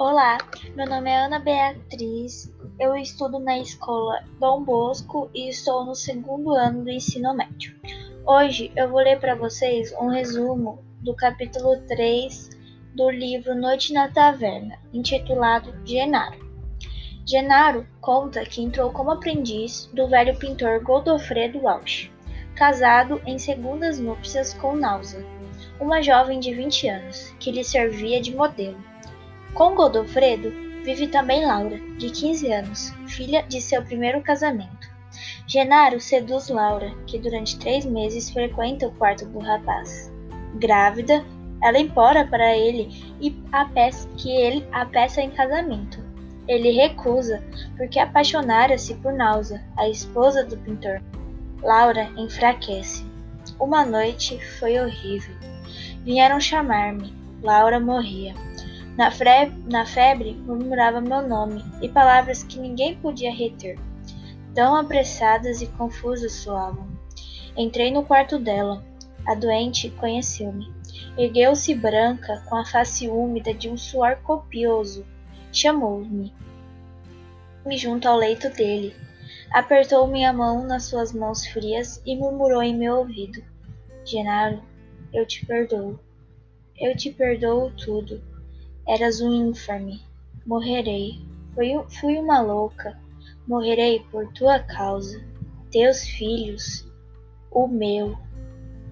Olá, meu nome é Ana Beatriz, eu estudo na escola Dom Bosco e estou no segundo ano do ensino médio. Hoje eu vou ler para vocês um resumo do capítulo 3 do livro Noite na Taverna, intitulado Genaro. Genaro conta que entrou como aprendiz do velho pintor Godofredo Walsh, casado em segundas núpcias com Nausa, uma jovem de 20 anos, que lhe servia de modelo. Com Godofredo vive também Laura, de 15 anos, filha de seu primeiro casamento. Genaro seduz Laura, que durante três meses frequenta o quarto do rapaz. Grávida, ela implora para ele e a peça, que ele a peça em casamento, ele recusa, porque apaixonara-se por Nausa, a esposa do pintor. Laura enfraquece. Uma noite foi horrível. Vieram chamar-me. Laura morria. Na, na febre murmurava meu nome e palavras que ninguém podia reter. Tão apressadas e confusas soavam. Entrei no quarto dela. A doente conheceu-me. Ergueu-se branca, com a face úmida de um suor copioso Chamou-me. Me junto ao leito dele. Apertou minha mão nas suas mãos frias e murmurou em meu ouvido: Genaro, eu te perdoo. Eu te perdoo tudo. Eras um infame. Morrerei. Fui, fui uma louca. Morrerei por tua causa. Teus filhos. O meu.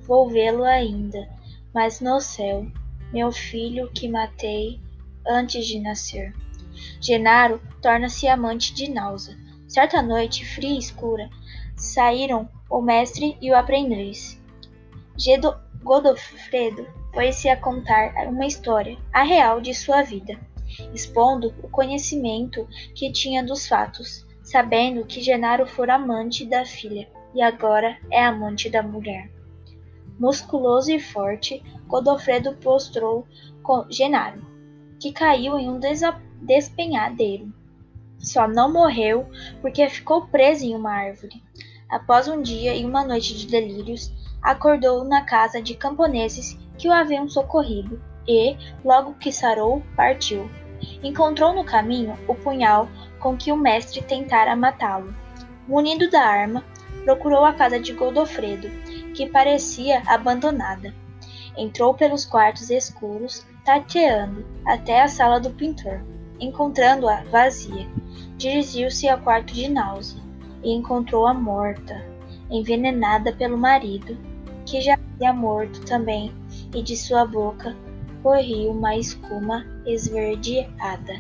Vou vê-lo ainda, mas no céu. Meu filho que matei antes de nascer. Genaro torna-se amante de Nausa. Certa noite, fria e escura, saíram o mestre e o aprendiz. Gedo Godofredo foi-se a contar uma história, a real de sua vida, expondo o conhecimento que tinha dos fatos, sabendo que Genaro fora amante da filha e agora é amante da mulher. Musculoso e forte, Godofredo prostrou com Genaro, que caiu em um despenhadeiro. Só não morreu porque ficou preso em uma árvore. Após um dia e uma noite de delírios, acordou na casa de camponeses que o haviam socorrido e, logo que sarou, partiu. Encontrou no caminho o punhal com que o mestre tentara matá-lo. Munido da arma, procurou a casa de Godofredo, que parecia abandonada. Entrou pelos quartos escuros, tateando, até a sala do pintor. Encontrando-a vazia, dirigiu-se ao quarto de Náusea e encontrou-a morta, envenenada pelo marido, que já havia morto também, e de sua boca corria uma escuma esverdeada.